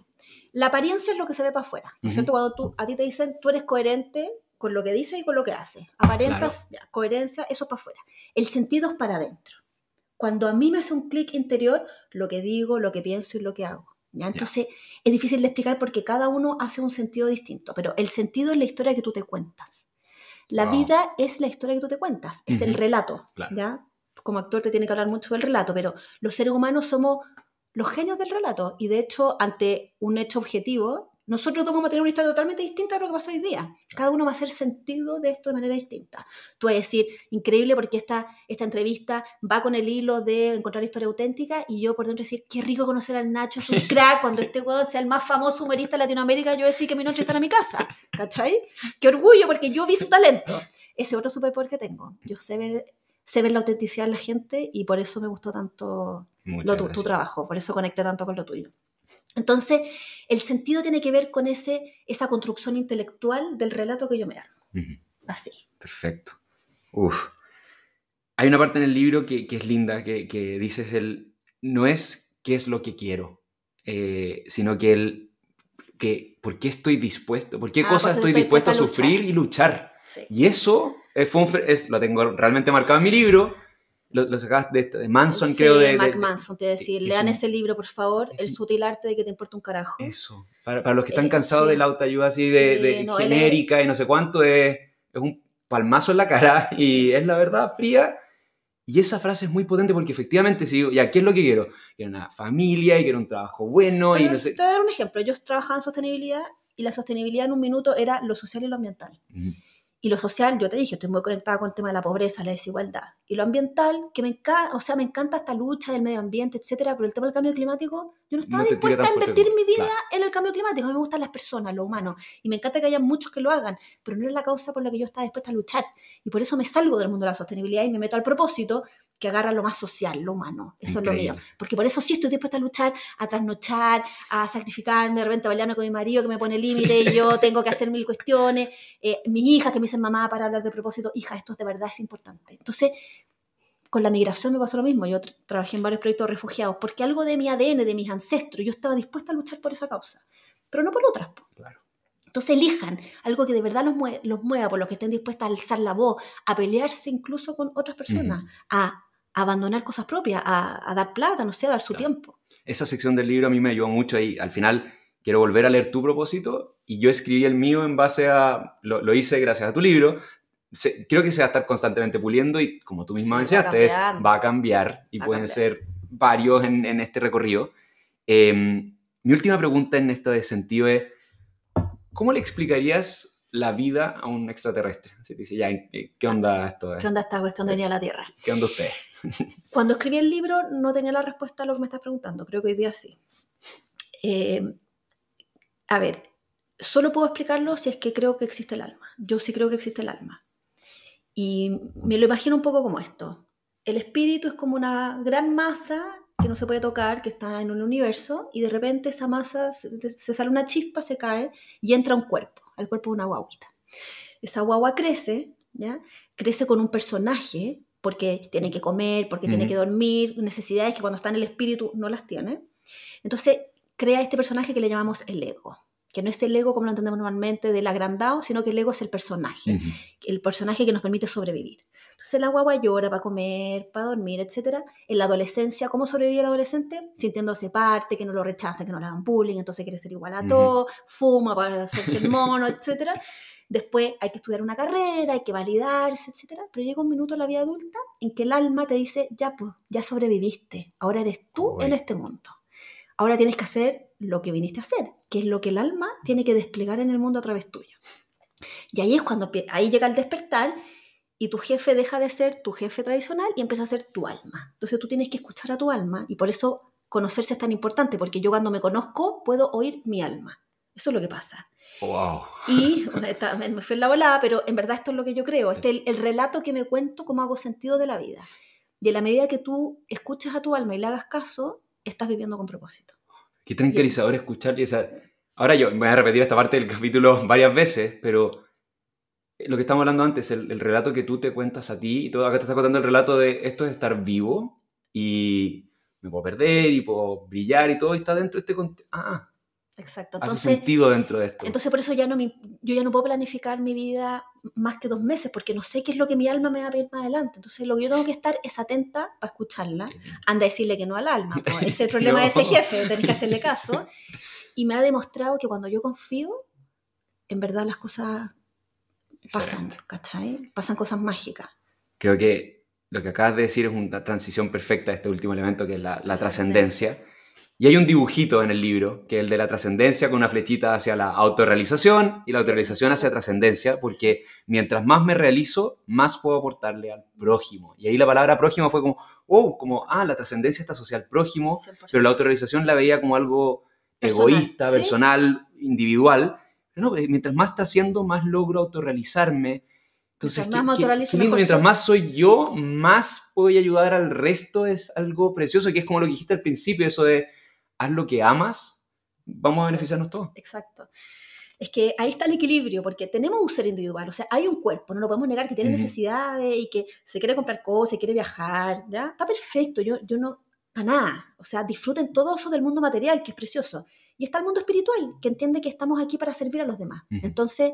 la apariencia es lo que se ve para afuera, ¿no es cierto? Cuando tú, a ti te dicen, tú eres coherente con lo que dices y con lo que haces. Aparentas coherencia, eso es para afuera. El sentido es para adentro. Cuando a mí me hace un clic interior, lo que digo, lo que pienso y lo que hago. ¿Ya? Entonces, es difícil de explicar porque cada uno hace un sentido distinto, pero el sentido es la historia que tú te cuentas. La vida es la historia que tú te cuentas, es el relato. ¿ya? Como actor te tiene que hablar mucho del relato, pero los seres humanos somos los genios del relato. Y de hecho, ante un hecho objetivo, nosotros dos vamos a tener una historia totalmente distinta a lo que pasa hoy día. Cada uno va a hacer sentido de esto de manera distinta. Tú vas a decir, increíble porque esta, esta entrevista va con el hilo de encontrar historia auténtica y yo por dentro decir, qué rico conocer al Nacho, es un crack, cuando este weón sea el más famoso humorista de Latinoamérica, yo decir que mi noche está en mi casa, ¿cachai? Qué orgullo porque yo vi su talento. Ese otro superpoder que tengo. Yo sé ver, sé ver la autenticidad de la gente y por eso me gustó tanto tu, trabajo, por eso conecté tanto con lo tuyo. Entonces, el sentido tiene que ver con ese, esa construcción intelectual del relato que yo me hago. Así. Perfecto. Uf. Hay una parte en el libro que, es linda, que, que, dices el, no es qué es lo que quiero, eh, sino que el, que, ¿por qué estoy dispuesto? ¿Por qué ah, cosas estoy, dispuesto a, sufrir y luchar? Y eso eh, fue es, lo tengo realmente marcado en mi libro, lo, lo sacabas de, de Manson, creo. De, Mark Manson, te voy a decir. Lean ese libro, por favor. El sutil arte de que te importa un carajo. Eso. Para, para los que están cansados de la autoayuda así de, genérica y no sé cuánto, es, es un palmazo en la cara y es la verdad fría. Y esa frase es muy potente porque efectivamente si digo, ya, ¿qué es lo que quiero? Quiero una familia y quiero un trabajo bueno. y no sé. Te voy a dar un ejemplo. Yo trabajaba en sostenibilidad y la sostenibilidad en un minuto era lo social y lo ambiental. Y lo social, yo te dije, estoy muy conectada con el tema de la pobreza, la desigualdad. Y lo ambiental, que me encanta, o sea, me encanta esta lucha del medio ambiente, etcétera, pero el tema del cambio climático, yo no estaba dispuesta a invertir mi vida en el cambio climático. A mí me gustan las personas, lo humano. Y me encanta que haya muchos que lo hagan, pero no es la causa por la que yo estaba dispuesta a luchar. Y por eso me salgo del mundo de la sostenibilidad y me meto al propósito que agarra lo más social, lo humano. Eso es lo mío. Porque por eso sí estoy dispuesta a luchar, a trasnochar, a sacrificarme, de repente bailarme con mi marido que me pone límite y yo tengo que hacer mil cuestiones. Eh, mis hijas que me dicen mamá para hablar de propósito, hija, esto de verdad es importante. Entonces, con la migración me pasó lo mismo. Yo trabajé en varios proyectos de refugiados porque algo de mi ADN, de mis ancestros, yo estaba dispuesta a luchar por esa causa, pero no por otras. Claro. Entonces elijan algo que de verdad los, los mueva, por lo que estén dispuestas a alzar la voz, a pelearse incluso con otras personas, a abandonar cosas propias, a, dar plata, no sé, a dar su tiempo. Esa sección del libro a mí me ayudó mucho y al final quiero volver a leer tu propósito y yo escribí el mío en base a, lo, hice gracias a tu libro, creo que se va a estar constantemente puliendo y como tú misma mencionaste, va a cambiar y pueden ser varios en, este recorrido. Em, mi última pregunta en esto de sentido es, ¿cómo le explicarías la vida a un extraterrestre. Así dice, ya, ¿qué onda esto? ¿Qué onda esta cuestión de venir a la Tierra? ¿Qué onda usted? Cuando escribí el libro no tenía la respuesta a lo que me estás preguntando, creo que hoy día sí. Eh, a ver, solo puedo explicarlo si es que creo que existe el alma. Yo sí creo que existe el alma. Y me lo imagino un poco como esto. El espíritu es como una gran masa que no se puede tocar, que está en un universo, y de repente esa masa se, sale una chispa, se cae y entra un cuerpo al cuerpo de una guaguita. Esa guagua crece, ¿ya? Crece con un personaje porque tiene que comer, porque tiene que dormir, necesidades que cuando está en el espíritu no las tiene. Entonces crea este personaje que le llamamos el ego, que no es el ego como lo entendemos normalmente del agrandado, sino que el ego es el personaje, el personaje que nos permite sobrevivir. Entonces la guagua llora para comer, para dormir, etc. En la adolescencia, ¿cómo sobrevive el adolescente? Sintiéndose parte, que no lo rechacen, que no le hagan bullying, entonces quiere ser igual a todo, fuma para hacerse el mono, etc. Después hay que estudiar una carrera, hay que validarse, etc. Pero llega un minuto en la vida adulta en que el alma te dice, ya pues, ya sobreviviste, ahora eres tú en este mundo. Ahora tienes que hacer lo que viniste a hacer, que es lo que el alma tiene que desplegar en el mundo a través tuyo. Y ahí es cuando ahí llega el despertar y tu jefe deja de ser tu jefe tradicional y empieza a ser tu alma. Entonces tú tienes que escuchar a tu alma y por eso conocerse es tan importante, porque yo cuando me conozco puedo oír mi alma. Eso es lo que pasa. Wow. Y me fue en la volada, pero en verdad esto es lo que yo creo. Este es el, relato que me cuento, cómo hago sentido de la vida. Y en la medida que tú escuchas a tu alma y le hagas caso, estás viviendo con propósito. Qué tranquilizador escuchar. esa... Ahora yo voy a repetir esta parte del capítulo varias veces, pero lo que estamos hablando antes, el, relato que tú te cuentas a ti, y todo, acá te está contando el relato de esto es estar vivo y me puedo perder y puedo brillar y todo, y está dentro de este. Ah, Exacto. Entonces, hace sentido dentro de esto. Entonces por eso ya no yo ya no puedo planificar mi vida más que dos meses, porque no sé qué es lo que mi alma me va a pedir más adelante. Entonces lo que yo tengo que estar es atenta para escucharla. Anda a decirle que no al alma. Ese es el problema de ese jefe, tenés que hacerle caso. Y me ha demostrado que cuando yo confío, en verdad las cosas pasan, ¿cachai? Pasan cosas mágicas. Creo que lo que acabas de decir es una transición perfecta a este último elemento que es la, trascendencia. Y hay un dibujito en el libro, que es el de la trascendencia, con una flechita hacia la autorrealización y la autorrealización hacia trascendencia, porque mientras más me realizo, más puedo aportarle al prójimo. Y ahí la palabra prójimo fue como, oh, como, ah, la trascendencia está social al prójimo, pero la autorrealización la veía como algo egoísta, personal, individual. No, eh, mientras más trasciendo, más logro autorrealizarme. Entonces, mientras, más, mientras más soy yo, más puedo ayudar al resto. Es algo precioso, que es como lo que dijiste al principio, eso de haz lo que amas, vamos a beneficiarnos todos. Exacto. Es que ahí está el equilibrio, porque tenemos un ser individual, o sea, hay un cuerpo, no lo podemos negar que tiene necesidades y que se quiere comprar cosas, quiere viajar, ¿ya? Está perfecto, yo, yo no, para nada, o sea, disfruten todo eso del mundo material, que es precioso, y está el mundo espiritual, que entiende que estamos aquí para servir a los demás. Entonces,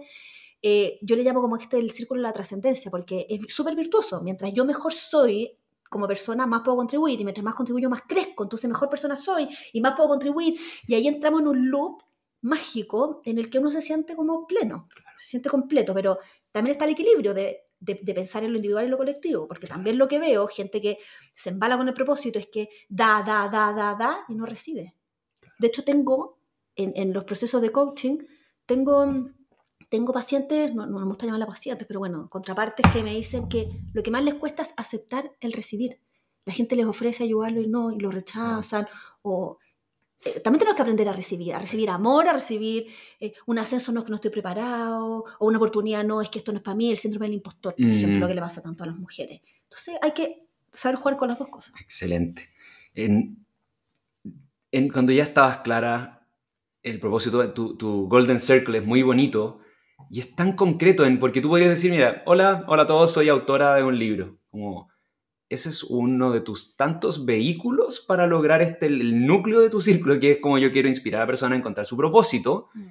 eh, yo le llamo como este el círculo de la trascendencia, porque es súper virtuoso. Mientras yo mejor soy como persona, más puedo contribuir. Y mientras más contribuyo, más crezco. Entonces, mejor persona soy y más puedo contribuir. Y ahí entramos en un loop mágico en el que uno se siente como pleno, se siente completo. Pero también está el equilibrio de, de, pensar en lo individual y lo colectivo. Porque también lo que veo, gente que se embala con el propósito, es que da, da, da, da, da y no recibe. De hecho, tengo en, en los procesos de coaching, tengo tengo pacientes, no, no, me gusta llamarla pacientes, pero bueno, contrapartes que me dicen que lo que más les cuesta es aceptar el recibir. La gente les ofrece ayudarlo y no, y lo rechazan. O, eh, también tenemos que aprender a recibir, a recibir amor, a recibir eh, un ascenso no es que no estoy preparado, o una oportunidad no es que esto no es para mí, el síndrome del impostor, por ejemplo, que le pasa tanto a las mujeres. Entonces hay que saber jugar con las dos cosas. Excelente. En, en, cuando ya estabas clara, el propósito, tu, tu Golden Circle es muy bonito, y es tan concreto, en, porque tú podrías decir, mira, hola, hola a todos, soy autora de un libro. Como, ese es uno de tus tantos vehículos para lograr este, el núcleo de tu círculo, que es como yo quiero inspirar a la persona a encontrar su propósito. Mm.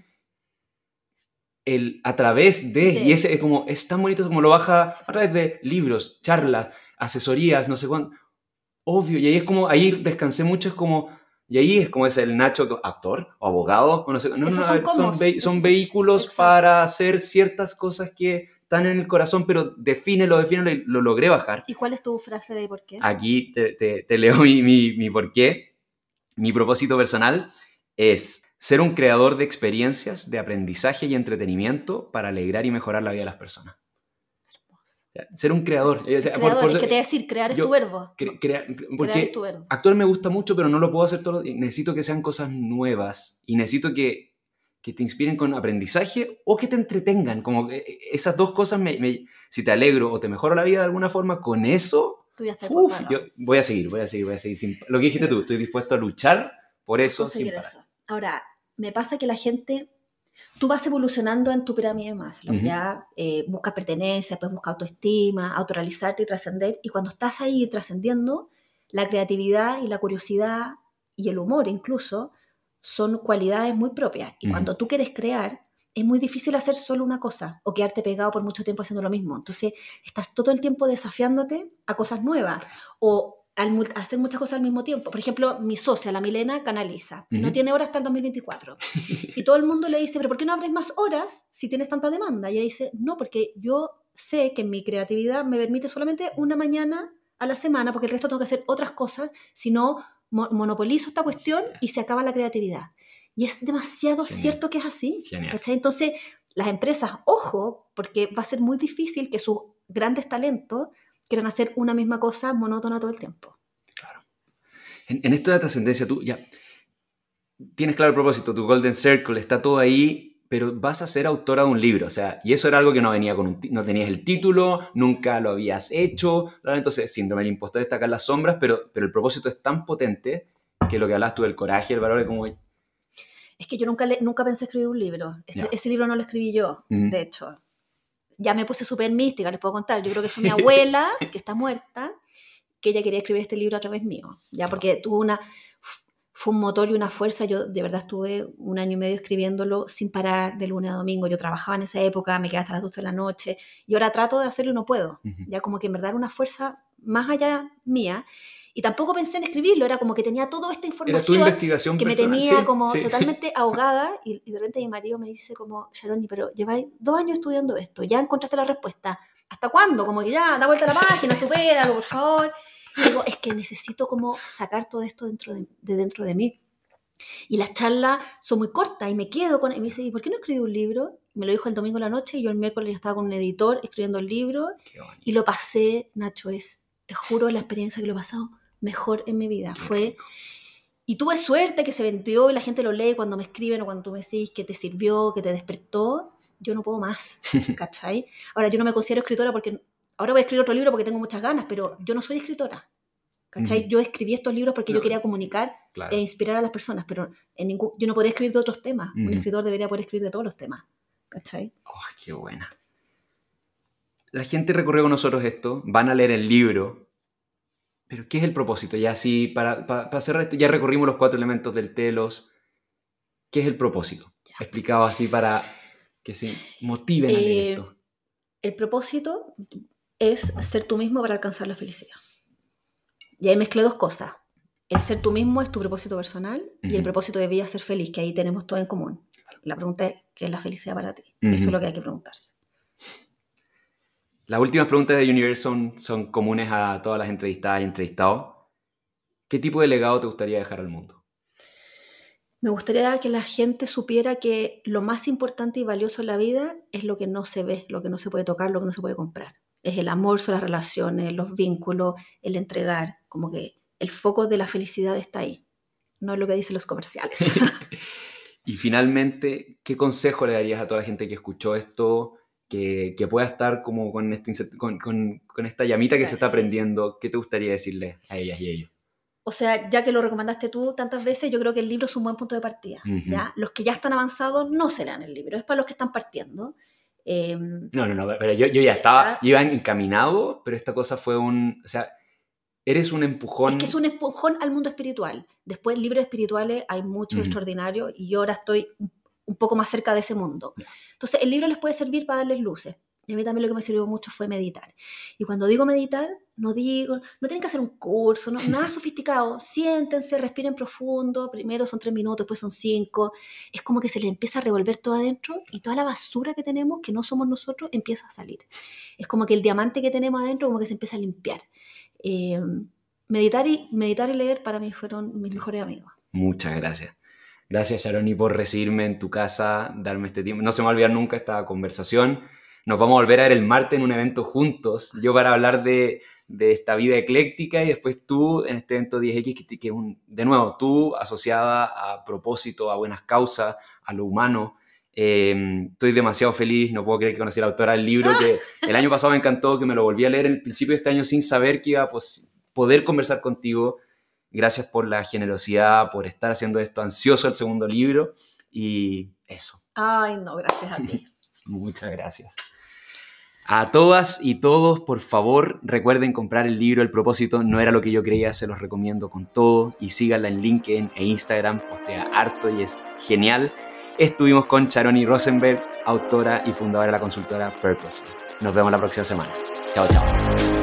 El, a través de, y ese es como, es tan bonito como lo baja a través de libros, charlas, asesorías, no sé cuánto. Obvio, y ahí es como, ahí descansé mucho, es como, y ahí es como es el Nacho, actor o abogado. No, no, no, son, son, vehículos para hacer ciertas cosas que están en el corazón, pero defínelo, defínelo y lo logré bajar. ¿Y cuál es tu frase de por qué? Aquí te, te, leo mi, mi, mi por qué. Mi propósito personal es ser un creador de experiencias de aprendizaje y entretenimiento para alegrar y mejorar la vida de las personas. Ser un creador. es que te voy a decir, crear es tu verbo. porque actuar me gusta mucho, pero no lo puedo hacer todo. Necesito que sean cosas nuevas y necesito que, que te inspiren con aprendizaje o que te entretengan. Como esas dos cosas, me, si te alegro o te mejoro la vida de alguna forma, con eso, tú ya estás uf, yo voy a seguir, voy a seguir, voy a seguir. lo que dijiste tú, estoy dispuesto a luchar por eso. Sin eso. Ahora, me pasa que la gente tú vas evolucionando en tu pirámide más, ya eh, buscas pertenencia, pues buscas autoestima, autorrealizarte y trascender, y cuando estás ahí trascendiendo, la creatividad y la curiosidad y el humor incluso son cualidades muy propias, y cuando tú quieres crear, es muy difícil hacer solo una cosa o quedarte pegado por mucho tiempo haciendo lo mismo. Entonces, estás todo el tiempo desafiándote a cosas nuevas o al hacer muchas cosas al mismo tiempo. Por ejemplo, mi socia, la Milena, canaliza. No tiene horas hasta el 2024. y todo el mundo le dice, pero ¿por qué no abres más horas si tienes tanta demanda? Y ella dice, no, porque yo sé que mi creatividad me permite solamente una mañana a la semana, porque el resto tengo que hacer otras cosas, si no monopolizo esta cuestión y se acaba la creatividad. Y es demasiado cierto que es así. Entonces, las empresas, ojo, porque va a ser muy difícil que sus grandes talentos quieran hacer una misma cosa monótona todo el tiempo. Claro. En, esto de trascendencia, tú ya tienes claro el propósito, tu Golden Circle, está todo ahí, pero vas a ser autora de un libro, o sea, y eso era algo que no venía con un, no tenías el título, nunca lo habías hecho, entonces síndrome del impostor está acá en las sombras, pero, pero el propósito es tan potente que lo que hablas tú del coraje, el valor de cómo... Es que yo nunca, nunca pensé escribir un libro. Este, ese libro no lo escribí yo, de hecho ya me puse súper mística, les puedo contar. Yo creo que fue mi abuela, que está muerta, que ella quería escribir este libro a través mío, ya porque tuvo una, fue un motor y una fuerza. Yo de verdad estuve un año y medio escribiéndolo sin parar de lunes a domingo. Yo trabajaba en esa época, me quedaba hasta las 12 de la noche y ahora trato de hacerlo y no puedo. Ya como que en verdad era una fuerza más allá mía. Y tampoco pensé en escribirlo, era como que tenía toda esta información investigación que me tenía como totalmente ahogada y, de repente mi marido me dice como, Sharoni, pero lleváis dos años estudiando esto, ya encontraste la respuesta, ¿hasta cuándo? Como que ya, da vuelta a la página, supéralo, por favor. Y digo, es que necesito como sacar todo esto dentro de, dentro de mí. Y las charlas son muy cortas y me quedo con... Y me dice, ¿y por qué no escribí un libro? Me lo dijo el domingo en la noche y yo el miércoles estaba con un editor escribiendo el libro y lo pasé, Nacho, es, te juro, la experiencia que lo he pasado mejor en mi vida. Fue... Y tuve suerte que se vendió y la gente lo lee cuando me escriben o cuando tú me decís que te sirvió, que te despertó. Yo no puedo más, ¿cachai? Ahora, yo no me considero escritora porque... Ahora voy a escribir otro libro porque tengo muchas ganas, pero yo no soy escritora. ¿Cachai? Yo escribí estos libros porque yo quería comunicar e inspirar a las personas, pero en ningún, yo no podía escribir de otros temas. Un escritor debería poder escribir de todos los temas. ¿Cachai? Oh, qué buena! La gente recorrió con nosotros esto, van a leer el libro, pero ¿qué es el propósito? Ya así, para, para, cerrar esto, ya recorrimos los cuatro elementos del telos. ¿Qué es el propósito? Explicado así para que se motiven a eh, esto. El propósito es ser tú mismo para alcanzar la felicidad. y ahí mezclé dos cosas. El ser tú mismo es tu propósito personal y el propósito de vida es ser feliz, que ahí tenemos todo en común. La pregunta es, ¿qué es la felicidad para ti? Eso es lo que hay que preguntarse. Las últimas preguntas de Universe son, son comunes a todas las entrevistadas y entrevistados. ¿Qué tipo de legado te gustaría dejar al mundo? Me gustaría que la gente supiera que lo más importante y valioso en la vida es lo que no se ve, lo que no se puede tocar, lo que no se puede comprar. Es el amor, son las relaciones, los vínculos, el entregar, como que el foco de la felicidad está ahí, no es lo que dicen los comerciales. y finalmente, ¿qué consejo le darías a toda la gente que escuchó esto, que, pueda estar como con, este, con, esta llamita que se está aprendiendo? ¿Qué te gustaría decirle a ellas y a ellos? o sea, ya que lo recomendaste tú tantas veces, yo creo que el libro es un buen punto de partida. ¿ya? Los que ya están avanzados no serán el libro, es para los que están partiendo. Em, no, no, no, pero yo, ya estaba, iba encaminado, pero esta cosa fue un, o sea, eres un empujón. Es que es un empujón al mundo espiritual. Después, libros espirituales hay mucho extraordinario y yo ahora estoy un poco más cerca de ese mundo. Entonces, el libro les puede servir para darles luces. Y a mí también lo que me sirvió mucho fue meditar. Y cuando digo meditar, no digo, no tienen que hacer un curso, no, nada sofisticado. Siéntense, respiren profundo. Primero son tres minutos, después son cinco. Es como que se les empieza a revolver todo adentro y toda la basura que tenemos, que no somos nosotros, empieza a salir. Es como que el diamante que tenemos adentro, como que se empieza a limpiar. Eh, meditar, y, meditar y leer para mí fueron mis mejores amigos. Muchas gracias. Gracias, Sharoni, por recibirme en tu casa, darme este tiempo. No se me va a olvidar nunca esta conversación. Nos vamos a volver a ver el martes en un evento juntos. Yo para hablar de, de esta vida ecléctica y después tú en este evento 10X, que, es un, de nuevo, tú asociada a propósito, a buenas causas, a lo humano. Eh, estoy demasiado feliz, no puedo creer que conocí a la autora del libro, que el año pasado me encantó, que me lo volví a leer en el principio de este año sin saber que iba a poder conversar contigo. Gracias por la generosidad, por estar haciendo esto ansioso el segundo libro y eso. Ay, no, gracias a ti. Muchas gracias. A todas y todos, por favor, recuerden comprar el libro El propósito no era lo que yo creía, se los recomiendo con todo y síganla en LinkedIn e Instagram, postea harto y es genial. Estuvimos con Charoni Rosenberg, autora y fundadora de la consultora Purpose. Nos vemos la próxima semana. Chao, chao.